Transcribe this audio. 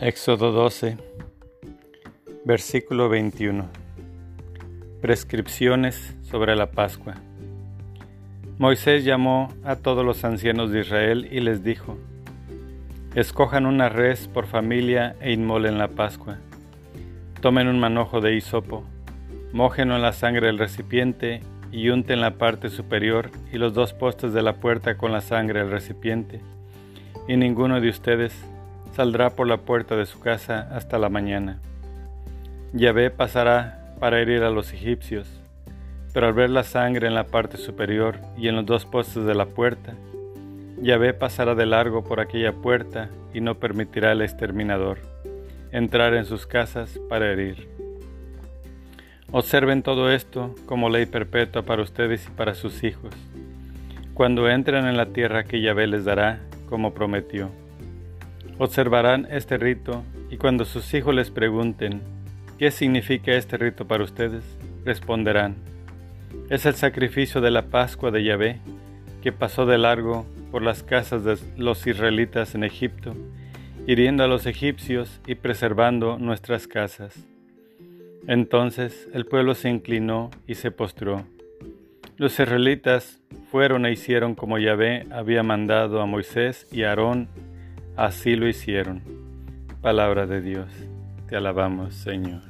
Éxodo 12, versículo 21. Prescripciones sobre la Pascua. Moisés llamó a todos los ancianos de Israel y les dijo, Escojan una res por familia e inmolen la Pascua. Tomen un manojo de hisopo, mójenlo en la sangre del recipiente y unten la parte superior y los dos postes de la puerta con la sangre del recipiente, y ninguno de ustedes saldrá por la puerta de su casa hasta la mañana. Yahvé pasará para herir a los egipcios, pero al ver la sangre en la parte superior y en los dos postes de la puerta, Yahvé pasará de largo por aquella puerta y no permitirá al exterminador entrar en sus casas para herir. Observen todo esto como ley perpetua para ustedes y para sus hijos, cuando entren en la tierra que Yahvé les dará, como prometió. Observarán este rito y cuando sus hijos les pregunten, ¿qué significa este rito para ustedes? Responderán, es el sacrificio de la Pascua de Yahvé, que pasó de largo por las casas de los israelitas en Egipto, hiriendo a los egipcios y preservando nuestras casas. Entonces el pueblo se inclinó y se postró. Los israelitas fueron e hicieron como Yahvé había mandado a Moisés y a Aarón Así lo hicieron. Palabra de Dios. Te alabamos, Señor.